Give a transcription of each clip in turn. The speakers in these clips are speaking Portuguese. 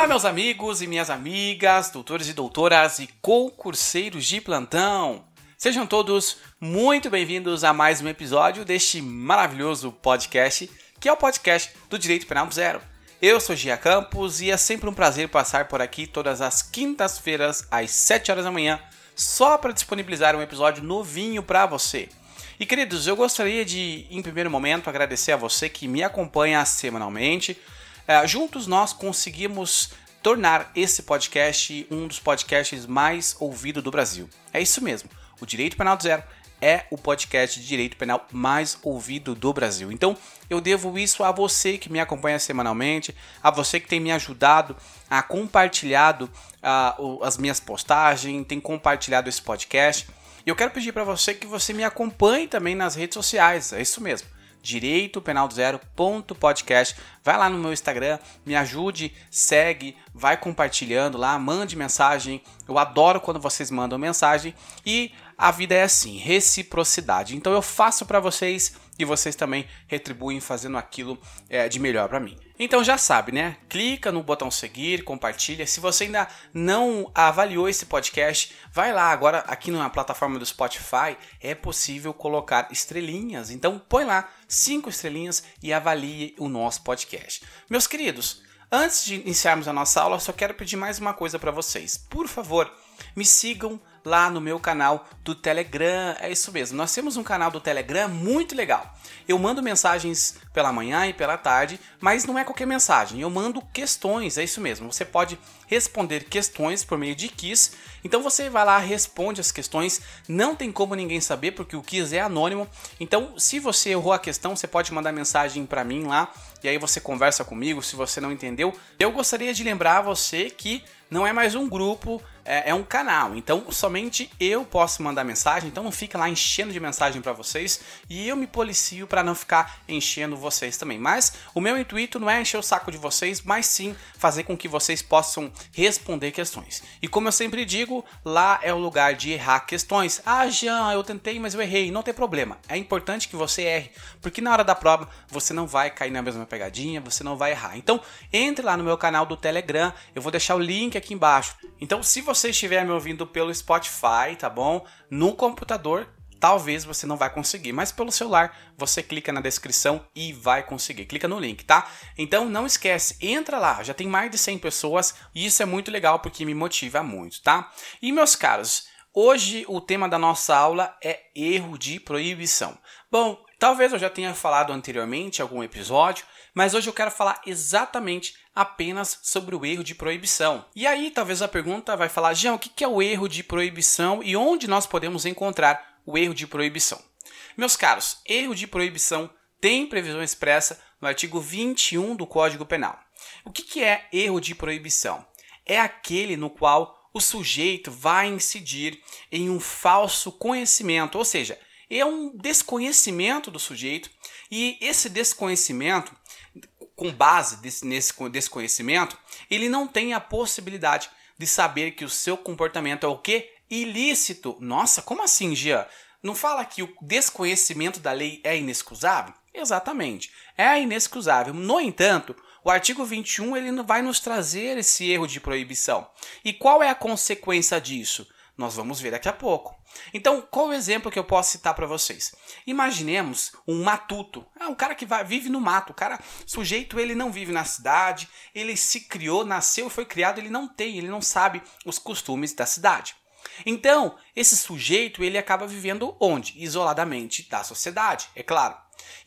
Olá, meus amigos e minhas amigas, doutores e doutoras e concurseiros de plantão. Sejam todos muito bem-vindos a mais um episódio deste maravilhoso podcast, que é o podcast do Direito Penal Zero. Eu sou Gia Campos e é sempre um prazer passar por aqui todas as quintas-feiras às 7 horas da manhã, só para disponibilizar um episódio novinho para você. E queridos, eu gostaria de, em primeiro momento, agradecer a você que me acompanha semanalmente é, juntos nós conseguimos tornar esse podcast um dos podcasts mais ouvidos do Brasil. É isso mesmo. O Direito Penal do Zero é o podcast de direito penal mais ouvido do Brasil. Então, eu devo isso a você que me acompanha semanalmente, a você que tem me ajudado a compartilhado uh, as minhas postagens, tem compartilhado esse podcast. E eu quero pedir para você que você me acompanhe também nas redes sociais. É isso mesmo direito penal zero ponto podcast. Vai lá no meu Instagram, me ajude, segue, vai compartilhando lá, mande mensagem. Eu adoro quando vocês mandam mensagem e a vida é assim, reciprocidade. Então eu faço para vocês e vocês também retribuem fazendo aquilo é, de melhor para mim. Então já sabe, né? Clica no botão seguir, compartilha. Se você ainda não avaliou esse podcast, vai lá agora aqui na plataforma do Spotify é possível colocar estrelinhas. Então põe lá cinco estrelinhas e avalie o nosso podcast. Meus queridos, antes de iniciarmos a nossa aula, só quero pedir mais uma coisa para vocês. Por favor, me sigam lá no meu canal do Telegram. É isso mesmo, nós temos um canal do Telegram muito legal. Eu mando mensagens pela manhã e pela tarde, mas não é qualquer mensagem, eu mando questões, é isso mesmo. Você pode responder questões por meio de quiz. Então você vai lá, responde as questões, não tem como ninguém saber porque o quiz é anônimo. Então, se você errou a questão, você pode mandar mensagem para mim lá e aí você conversa comigo se você não entendeu. Eu gostaria de lembrar você que não é mais um grupo, é, é, um canal. Então somente eu posso mandar mensagem. Então não fica lá enchendo de mensagem para vocês e eu me policio para não ficar enchendo vocês também. Mas o meu intuito não é encher o saco de vocês, mas sim fazer com que vocês possam responder questões. E como eu sempre digo, lá é o lugar de errar questões. Ah, Jean, eu tentei, mas eu errei. Não tem problema. É importante que você erre, porque na hora da prova você não vai cair na mesma pegadinha, você não vai errar. Então entre lá no meu canal do Telegram. Eu vou deixar o link aqui embaixo. Então, se você estiver me ouvindo pelo Spotify, tá bom? No computador, talvez você não vai conseguir, mas pelo celular você clica na descrição e vai conseguir. Clica no link, tá? Então não esquece, entra lá, já tem mais de 100 pessoas e isso é muito legal porque me motiva muito, tá? E meus caros, hoje o tema da nossa aula é erro de proibição. Bom, talvez eu já tenha falado anteriormente em algum episódio, mas hoje eu quero falar exatamente apenas sobre o erro de proibição. E aí, talvez a pergunta vai falar, Jean, o que é o erro de proibição e onde nós podemos encontrar o erro de proibição? Meus caros, erro de proibição tem previsão expressa no artigo 21 do Código Penal. O que é erro de proibição? É aquele no qual o sujeito vai incidir em um falso conhecimento, ou seja, é um desconhecimento do sujeito e esse desconhecimento com base desse, nesse desconhecimento, ele não tem a possibilidade de saber que o seu comportamento é o que? Ilícito. Nossa, como assim, Gia? Não fala que o desconhecimento da lei é inexcusável? Exatamente, é inexcusável. No entanto, o artigo 21 ele vai nos trazer esse erro de proibição. E qual é a consequência disso? Nós vamos ver daqui a pouco. Então, qual o exemplo que eu posso citar para vocês? Imaginemos um matuto, é um cara que vai, vive no mato. O cara, sujeito, ele não vive na cidade, ele se criou, nasceu foi criado, ele não tem, ele não sabe os costumes da cidade. Então, esse sujeito, ele acaba vivendo onde? Isoladamente da sociedade, é claro.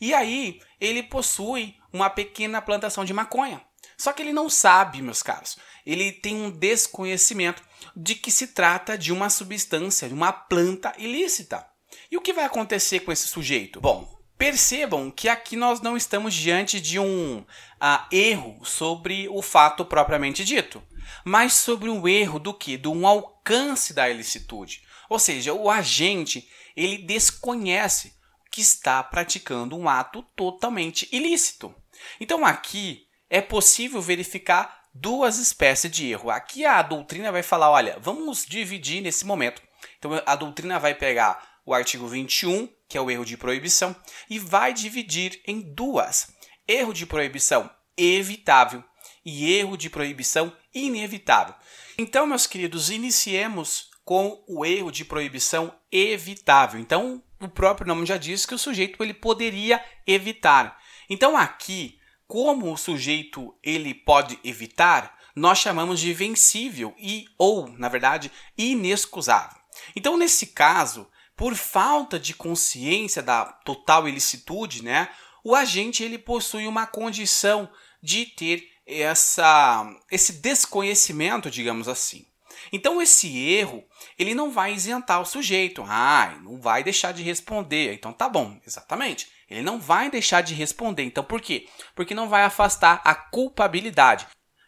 E aí, ele possui uma pequena plantação de maconha. Só que ele não sabe, meus caros. Ele tem um desconhecimento de que se trata de uma substância, de uma planta ilícita. E o que vai acontecer com esse sujeito? Bom, percebam que aqui nós não estamos diante de um uh, erro sobre o fato propriamente dito, mas sobre um erro do que? De um alcance da ilicitude. Ou seja, o agente ele desconhece que está praticando um ato totalmente ilícito. Então aqui é possível verificar duas espécies de erro. Aqui a doutrina vai falar, olha, vamos dividir nesse momento. Então a doutrina vai pegar o artigo 21, que é o erro de proibição, e vai dividir em duas: erro de proibição evitável e erro de proibição inevitável. Então, meus queridos, iniciemos com o erro de proibição evitável. Então, o próprio nome já diz que o sujeito ele poderia evitar. Então, aqui, como o sujeito ele pode evitar, nós chamamos de vencível e ou, na verdade, inexcusável. Então, nesse caso, por falta de consciência da total ilicitude, né, o agente ele possui uma condição de ter essa, esse desconhecimento, digamos assim. Então esse erro, ele não vai isentar o sujeito. Ah, não vai deixar de responder. Então tá bom, exatamente. Ele não vai deixar de responder. Então por quê? Porque não vai afastar a culpabilidade.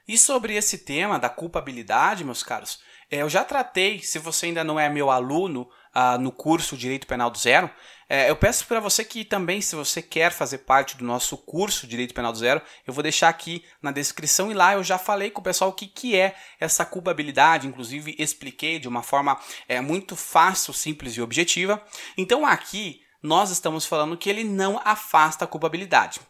E sobre esse tema da culpabilidade, meus caros, é, eu já tratei, se você ainda não é meu aluno uh, no curso Direito Penal do Zero, é, eu peço para você que também, se você quer fazer parte do nosso curso Direito Penal do Zero, eu vou deixar aqui na descrição e lá eu já falei com o pessoal o que, que é essa culpabilidade, inclusive expliquei de uma forma é, muito fácil, simples e objetiva. Então aqui nós estamos falando que ele não afasta a culpabilidade.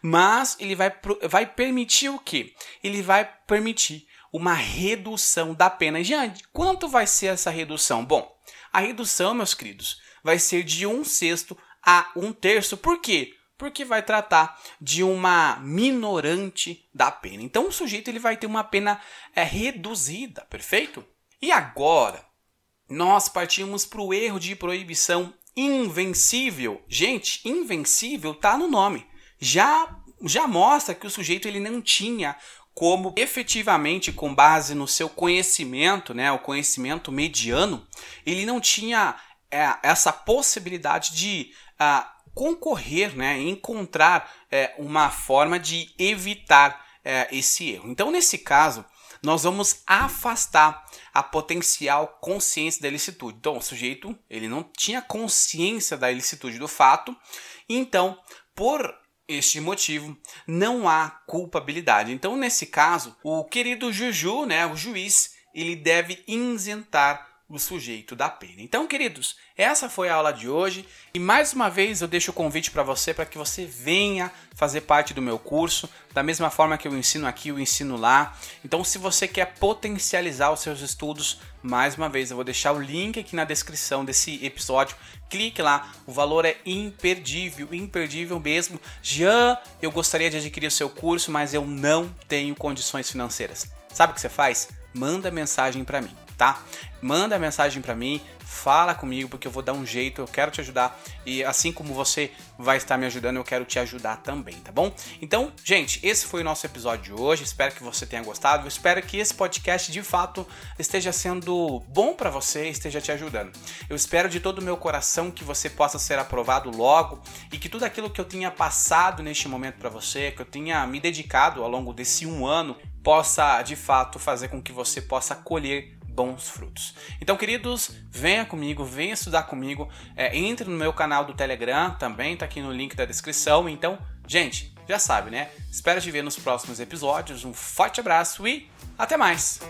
Mas ele vai, vai permitir o quê? Ele vai permitir uma redução da pena. Gente, quanto vai ser essa redução? Bom, a redução, meus queridos, vai ser de um sexto a um terço. Por quê? Porque vai tratar de uma minorante da pena. Então o sujeito ele vai ter uma pena é, reduzida, perfeito? E agora nós partimos para o erro de proibição invencível. Gente, invencível está no nome. Já já mostra que o sujeito ele não tinha como efetivamente com base no seu conhecimento, né, o conhecimento mediano, ele não tinha é, essa possibilidade de uh, concorrer, né, encontrar é, uma forma de evitar é, esse erro. Então, nesse caso, nós vamos afastar a potencial consciência da ilicitude. Então, o sujeito ele não tinha consciência da ilicitude do fato, então, por este motivo, não há culpabilidade. Então, nesse caso, o querido Juju, né, o juiz, ele deve isentar o sujeito da pena. Então, queridos, essa foi a aula de hoje e mais uma vez eu deixo o convite para você para que você venha fazer parte do meu curso, da mesma forma que eu ensino aqui, eu ensino lá. Então, se você quer potencializar os seus estudos, mais uma vez eu vou deixar o link aqui na descrição desse episódio. Clique lá, o valor é imperdível, imperdível mesmo. Já eu gostaria de adquirir o seu curso, mas eu não tenho condições financeiras. Sabe o que você faz? Manda mensagem para mim tá? Manda mensagem para mim, fala comigo porque eu vou dar um jeito, eu quero te ajudar e assim como você vai estar me ajudando, eu quero te ajudar também, tá bom? Então, gente, esse foi o nosso episódio de hoje. Espero que você tenha gostado. Eu espero que esse podcast de fato esteja sendo bom para você, esteja te ajudando. Eu espero de todo o meu coração que você possa ser aprovado logo e que tudo aquilo que eu tinha passado neste momento para você, que eu tenha me dedicado ao longo desse um ano, possa de fato fazer com que você possa colher bons frutos. Então, queridos, venha comigo, venha estudar comigo, é, entre no meu canal do Telegram, também tá aqui no link da descrição. Então, gente, já sabe, né? Espero te ver nos próximos episódios. Um forte abraço e até mais!